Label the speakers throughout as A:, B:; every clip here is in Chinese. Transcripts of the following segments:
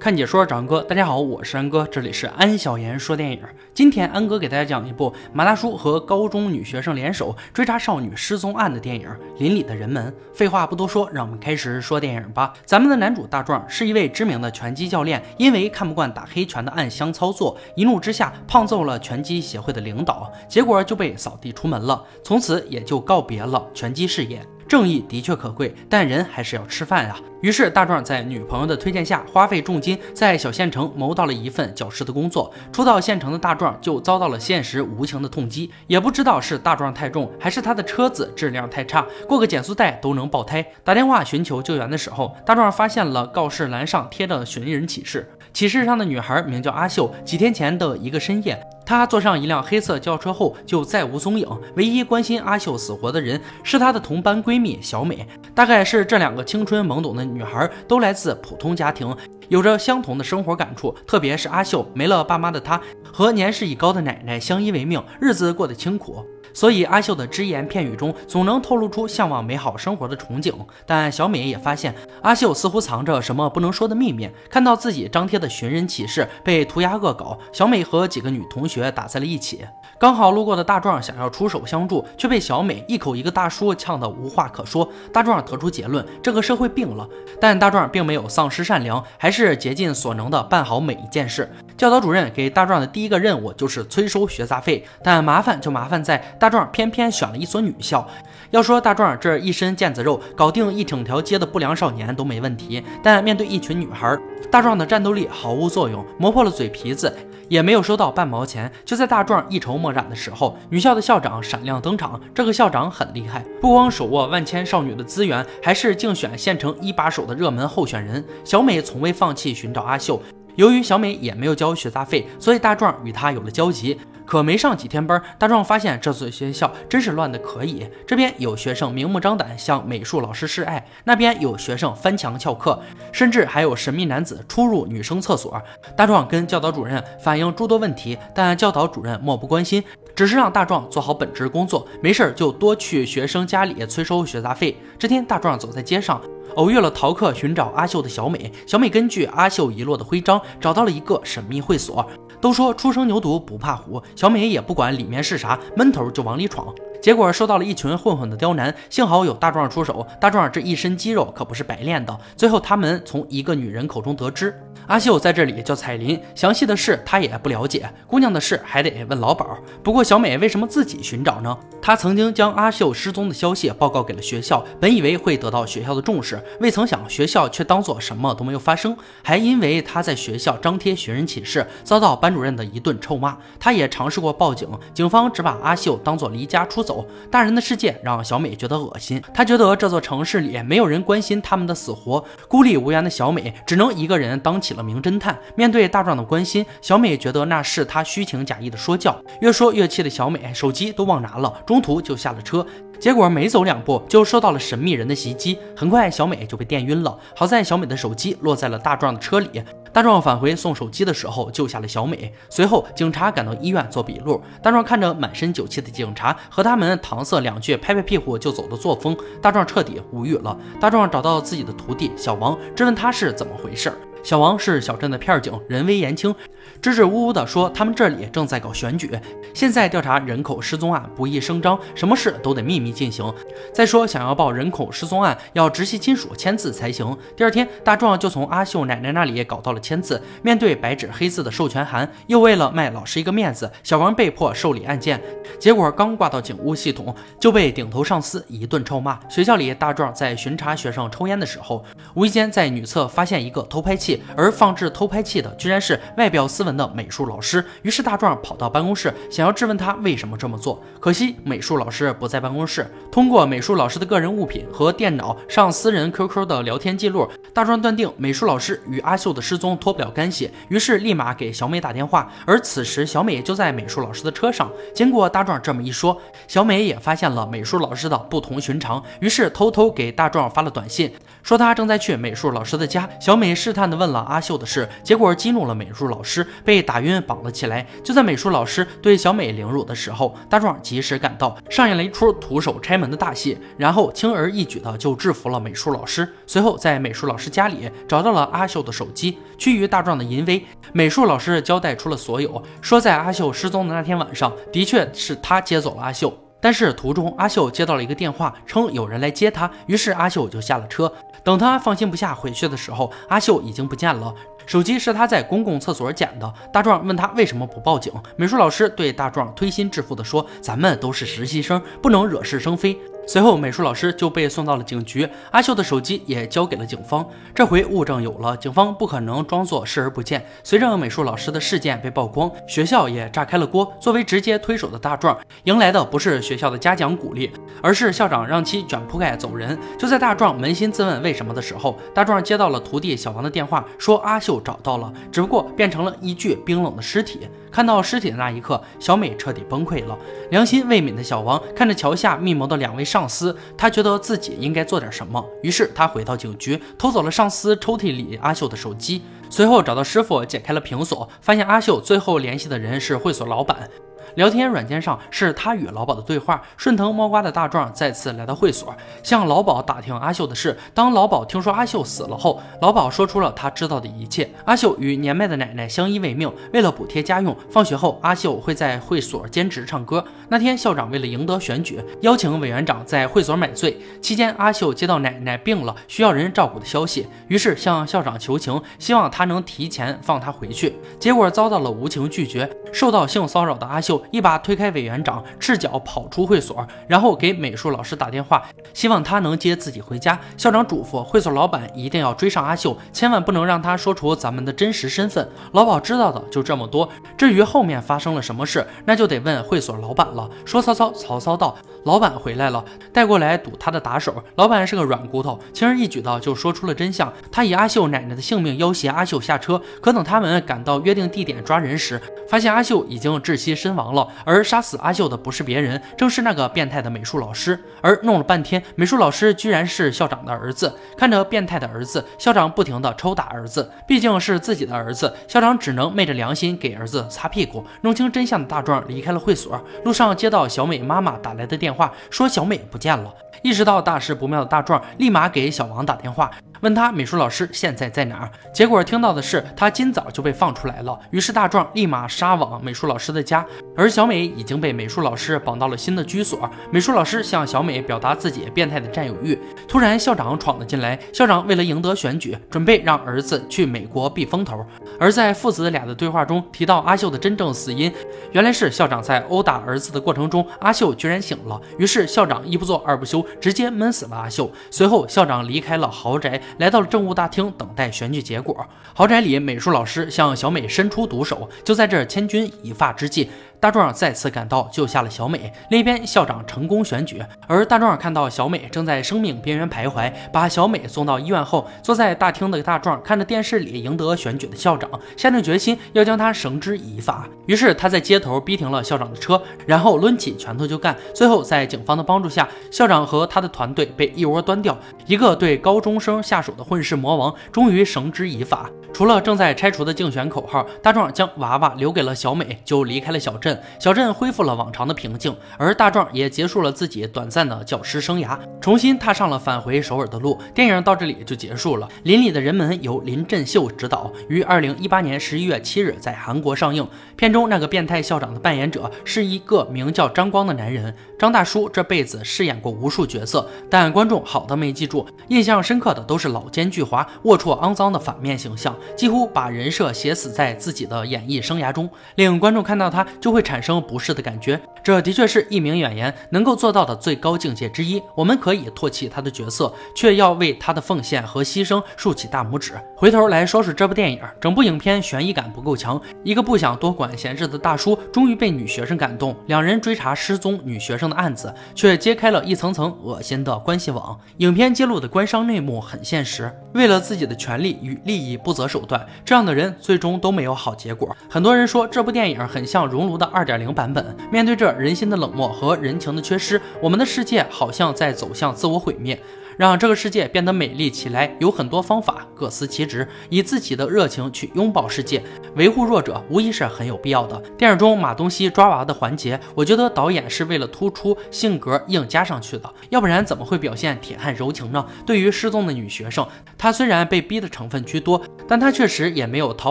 A: 看解说，长哥，大家好，我是安哥，这里是安小言说电影。今天安哥给大家讲一部马大叔和高中女学生联手追查少女失踪案的电影《邻里的人们》。废话不多说，让我们开始说电影吧。咱们的男主大壮是一位知名的拳击教练，因为看不惯打黑拳的暗箱操作，一怒之下胖揍了拳击协会的领导，结果就被扫地出门了，从此也就告别了拳击事业。正义的确可贵，但人还是要吃饭呀。于是大壮在女朋友的推荐下，花费重金在小县城谋到了一份教师的工作。初到县城的大壮就遭到了现实无情的痛击，也不知道是大壮太重，还是他的车子质量太差，过个减速带都能爆胎。打电话寻求救援的时候，大壮发现了告示栏上贴的寻人启事，启事上的女孩名叫阿秀。几天前的一个深夜。他坐上一辆黑色轿车后就再无踪影，唯一关心阿秀死活的人是他的同班闺蜜小美。大概是这两个青春懵懂的女孩都来自普通家庭，有着相同的生活感触。特别是阿秀，没了爸妈的她和年事已高的奶奶相依为命，日子过得清苦。所以阿秀的只言片语中总能透露出向往美好生活的憧憬，但小美也发现阿秀似乎藏着什么不能说的秘密。看到自己张贴的寻人启事被涂鸦恶搞，小美和几个女同学打在了一起。刚好路过的大壮想要出手相助，却被小美一口一个大叔呛得无话可说。大壮得出结论：这个社会病了。但大壮并没有丧失善良，还是竭尽所能的办好每一件事。教导主任给大壮的第一个任务就是催收学杂费，但麻烦就麻烦在。大壮偏偏选了一所女校。要说大壮这一身腱子肉，搞定一整条街的不良少年都没问题，但面对一群女孩，大壮的战斗力毫无作用，磨破了嘴皮子也没有收到半毛钱。就在大壮一筹莫展的时候，女校的校长闪亮登场。这个校长很厉害，不光手握万千少女的资源，还是竞选县城一把手的热门候选人。小美从未放弃寻找阿秀，由于小美也没有交学杂费，所以大壮与她有了交集。可没上几天班，大壮发现这所学校真是乱的可以。这边有学生明目张胆向美术老师示爱，那边有学生翻墙翘课，甚至还有神秘男子出入女生厕所。大壮跟教导主任反映诸多问题，但教导主任漠不关心，只是让大壮做好本职工作，没事就多去学生家里催收学杂费。这天，大壮走在街上，偶遇了逃课寻找阿秀的小美。小美根据阿秀遗落的徽章，找到了一个神秘会所。都说初生牛犊不怕虎，小美也不管里面是啥，闷头就往里闯。结果受到了一群混混的刁难，幸好有大壮出手。大壮这一身肌肉可不是白练的。最后他们从一个女人口中得知，阿秀在这里叫彩林，详细的事他也不了解。姑娘的事还得问老鸨。不过小美为什么自己寻找呢？她曾经将阿秀失踪的消息报告给了学校，本以为会得到学校的重视，未曾想学校却当做什么都没有发生。还因为她在学校张贴寻人启事，遭到班主任的一顿臭骂。她也尝试过报警，警方只把阿秀当做离家出走。走，大人的世界让小美觉得恶心。她觉得这座城市里没有人关心他们的死活，孤立无援的小美只能一个人当起了名侦探。面对大壮的关心，小美觉得那是他虚情假意的说教。越说越气的小美，手机都忘拿了，中途就下了车。结果没走两步就受到了神秘人的袭击，很快小美就被电晕了。好在小美的手机落在了大壮的车里，大壮返回送手机的时候救下了小美。随后警察赶到医院做笔录，大壮看着满身酒气的警察和他们搪塞两句、拍拍屁股就走的作风，大壮彻底无语了。大壮找到自己的徒弟小王，质问他是怎么回事。小王是小镇的片警，人微言轻，支支吾吾地说他们这里正在搞选举，现在调查人口失踪案不宜声张，什么事都得秘密进行。再说想要报人口失踪案，要直系亲属签字才行。第二天，大壮就从阿秀奶奶那里搞到了签字。面对白纸黑字的授权函，又为了卖老师一个面子，小王被迫受理案件。结果刚挂到警务系统，就被顶头上司一顿臭骂。学校里，大壮在巡查学生抽烟的时候，无意间在女厕发现一个偷拍器。而放置偷拍器的居然是外表斯文的美术老师，于是大壮跑到办公室，想要质问他为什么这么做。可惜美术老师不在办公室。通过美术老师的个人物品和电脑上私人 QQ 的聊天记录，大壮断定美术老师与阿秀的失踪脱不了干系，于是立马给小美打电话。而此时小美就在美术老师的车上。经过大壮这么一说，小美也发现了美术老师的不同寻常，于是偷偷给大壮发了短信。说他正在去美术老师的家。小美试探地问了阿秀的事，结果激怒了美术老师，被打晕绑了起来。就在美术老师对小美凌辱的时候，大壮及时赶到，上演了一出徒手拆门的大戏，然后轻而易举的就制服了美术老师。随后在美术老师家里找到了阿秀的手机，趋于大壮的淫威，美术老师交代出了所有，说在阿秀失踪的那天晚上，的确是他接走了阿秀。但是途中，阿秀接到了一个电话，称有人来接她，于是阿秀就下了车。等他放心不下回去的时候，阿秀已经不见了。手机是他在公共厕所捡的。大壮问他为什么不报警，美术老师对大壮推心置腹地说：“咱们都是实习生，不能惹是生非。”随后，美术老师就被送到了警局，阿秀的手机也交给了警方。这回物证有了，警方不可能装作视而不见。随着美术老师的事件被曝光，学校也炸开了锅。作为直接推手的大壮，迎来的不是学校的嘉奖鼓励，而是校长让其卷铺盖走人。就在大壮扪心自问为什么的时候，大壮接到了徒弟小王的电话，说阿秀找到了，只不过变成了一具冰冷的尸体。看到尸体的那一刻，小美彻底崩溃了。良心未泯的小王看着桥下密谋的两位上司，他觉得自己应该做点什么，于是他回到警局，偷走了上司抽屉里阿秀的手机，随后找到师傅解开了屏锁，发现阿秀最后联系的人是会所老板。聊天软件上是他与老鸨的对话。顺藤摸瓜的大壮再次来到会所，向老鸨打听阿秀的事。当老鸨听说阿秀死了后，老鸨说出了他知道的一切。阿秀与年迈的奶奶相依为命，为了补贴家用，放学后阿秀会在会所兼职唱歌。那天校长为了赢得选举，邀请委员长在会所买醉。期间，阿秀接到奶奶病了，需要人照顾的消息，于是向校长求情，希望他能提前放他回去。结果遭到了无情拒绝。受到性骚扰的阿秀一把推开委员长，赤脚跑出会所，然后给美术老师打电话，希望他能接自己回家。校长嘱咐会所老板一定要追上阿秀，千万不能让他说出咱们的真实身份。老鸨知道的就这么多，至于后面发生了什么事，那就得问会所老板了。说曹操，曹操到，老板回来了，带过来堵他的打手。老板是个软骨头，轻而易举的就说出了真相。他以阿秀奶奶的性命要挟阿秀下车，可等他们赶到约定地点抓人时，发现阿。阿秀已经窒息身亡了，而杀死阿秀的不是别人，正是那个变态的美术老师。而弄了半天，美术老师居然是校长的儿子。看着变态的儿子，校长不停地抽打儿子，毕竟是自己的儿子，校长只能昧着良心给儿子擦屁股。弄清真相的大壮离开了会所，路上接到小美妈妈打来的电话，说小美不见了。意识到大事不妙的大壮，立马给小王打电话。问他美术老师现在在哪？结果听到的是他今早就被放出来了。于是大壮立马杀往美术老师的家，而小美已经被美术老师绑到了新的居所。美术老师向小美表达自己变态的占有欲。突然校长闯了进来，校长为了赢得选举，准备让儿子去美国避风头。而在父子俩的对话中提到阿秀的真正死因，原来是校长在殴打儿子的过程中，阿秀居然醒了。于是校长一不做二不休，直接闷死了阿秀。随后校长离开了豪宅。来到了政务大厅，等待选举结果。豪宅里，美术老师向小美伸出毒手。就在这千钧一发之际。大壮再次赶到，救下了小美。另一边，校长成功选举，而大壮看到小美正在生命边缘徘徊，把小美送到医院后，坐在大厅的大壮看着电视里赢得选举的校长，下定决心要将他绳之以法。于是他在街头逼停了校长的车，然后抡起拳头就干。最后在警方的帮助下，校长和他的团队被一窝端掉。一个对高中生下手的混世魔王，终于绳之以法。除了正在拆除的竞选口号，大壮将娃娃留给了小美，就离开了小镇。小镇恢复了往常的平静，而大壮也结束了自己短暂的教师生涯，重新踏上了返回首尔的路。电影到这里就结束了。邻里的人们由林振秀执导，于二零一八年十一月七日在韩国上映。片中那个变态校长的扮演者是一个名叫张光的男人。张大叔这辈子饰演过无数角色，但观众好的没记住，印象深刻的都是老奸巨猾、龌龊肮脏的反面形象。几乎把人设写死在自己的演艺生涯中，令观众看到他就会会产生不适的感觉。这的确是一名演员能够做到的最高境界之一。我们可以唾弃他的角色，却要为他的奉献和牺牲竖起大拇指。回头来说说这部电影，整部影片悬疑感不够强。一个不想多管闲事的大叔，终于被女学生感动，两人追查失踪女学生的案子，却揭开了一层层恶心的关系网。影片揭露的官商内幕很现实，为了自己的权利与利益不择手。段，这样的人最终都没有好结果。很多人说这部电影很像《熔炉》的二点零版本。面对着人心的冷漠和人情的缺失，我们的世界好像在走向自我毁灭。让这个世界变得美丽起来有很多方法，各司其职，以自己的热情去拥抱世界，维护弱者，无疑是很有必要的。电影中马东锡抓娃的环节，我觉得导演是为了突出性格硬加上去的，要不然怎么会表现铁汉柔情呢？对于失踪的女学生，她虽然被逼的成分居多，但她确实也没有逃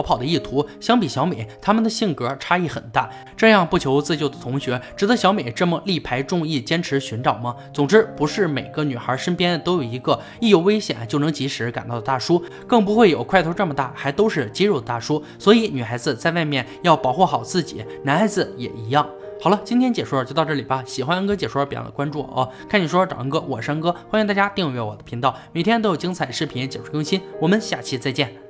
A: 跑的意图。相比小美，他们的性格差异很大。这样不求自救的同学，值得小美这么力排众议坚持寻找吗？总之，不是每个女孩身边都有一个一有危险就能及时赶到的大叔，更不会有块头这么大还都是肌肉的大叔。所以，女孩子在外面要保护好自己，男孩子也一样。好了，今天解说就到这里吧。喜欢安哥解说，别忘了关注我哦。看你说找安哥，我是安哥，欢迎大家订阅我的频道，每天都有精彩视频解说更新。我们下期再见。